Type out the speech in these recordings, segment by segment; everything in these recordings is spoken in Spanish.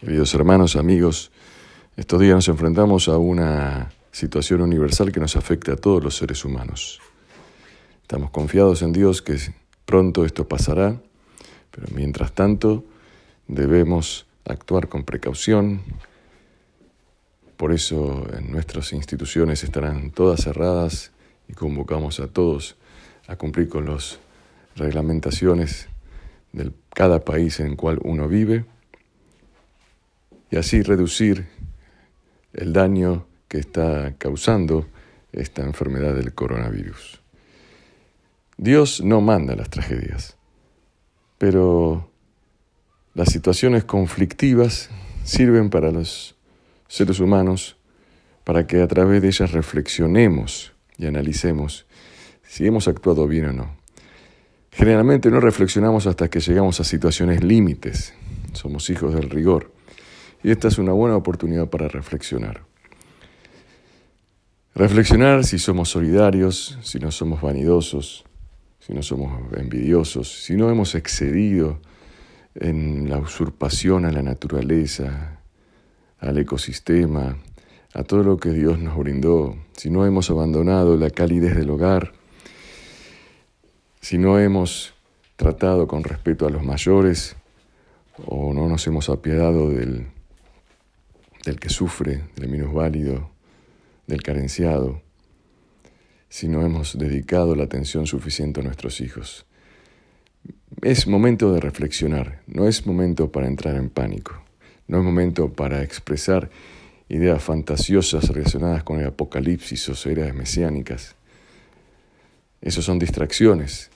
Queridos hermanos, amigos, estos días nos enfrentamos a una situación universal que nos afecta a todos los seres humanos. Estamos confiados en Dios que pronto esto pasará, pero mientras tanto debemos actuar con precaución. Por eso en nuestras instituciones estarán todas cerradas y convocamos a todos a cumplir con las reglamentaciones de cada país en el cual uno vive y así reducir el daño que está causando esta enfermedad del coronavirus. Dios no manda las tragedias, pero las situaciones conflictivas sirven para los seres humanos para que a través de ellas reflexionemos y analicemos si hemos actuado bien o no. Generalmente no reflexionamos hasta que llegamos a situaciones límites. Somos hijos del rigor. Y esta es una buena oportunidad para reflexionar. Reflexionar si somos solidarios, si no somos vanidosos, si no somos envidiosos, si no hemos excedido en la usurpación a la naturaleza, al ecosistema, a todo lo que Dios nos brindó, si no hemos abandonado la calidez del hogar, si no hemos tratado con respeto a los mayores o no nos hemos apiadado del del que sufre, del válido, del carenciado, si no hemos dedicado la atención suficiente a nuestros hijos. Es momento de reflexionar, no es momento para entrar en pánico, no es momento para expresar ideas fantasiosas relacionadas con el apocalipsis o eras mesiánicas. Esas son distracciones.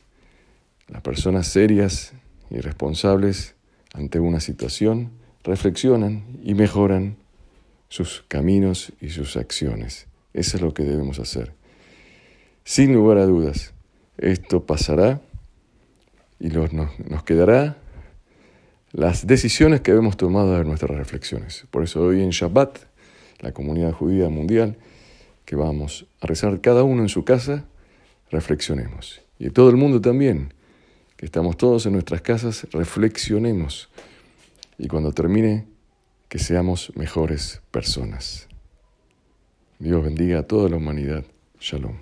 Las personas serias y responsables ante una situación reflexionan y mejoran sus caminos y sus acciones. Eso es lo que debemos hacer. Sin lugar a dudas, esto pasará y nos, nos quedará las decisiones que hemos tomado de nuestras reflexiones. Por eso hoy en Shabbat, la comunidad judía mundial, que vamos a rezar cada uno en su casa, reflexionemos. Y todo el mundo también, que estamos todos en nuestras casas, reflexionemos. Y cuando termine que seamos mejores personas. Dios bendiga a toda la humanidad. Shalom.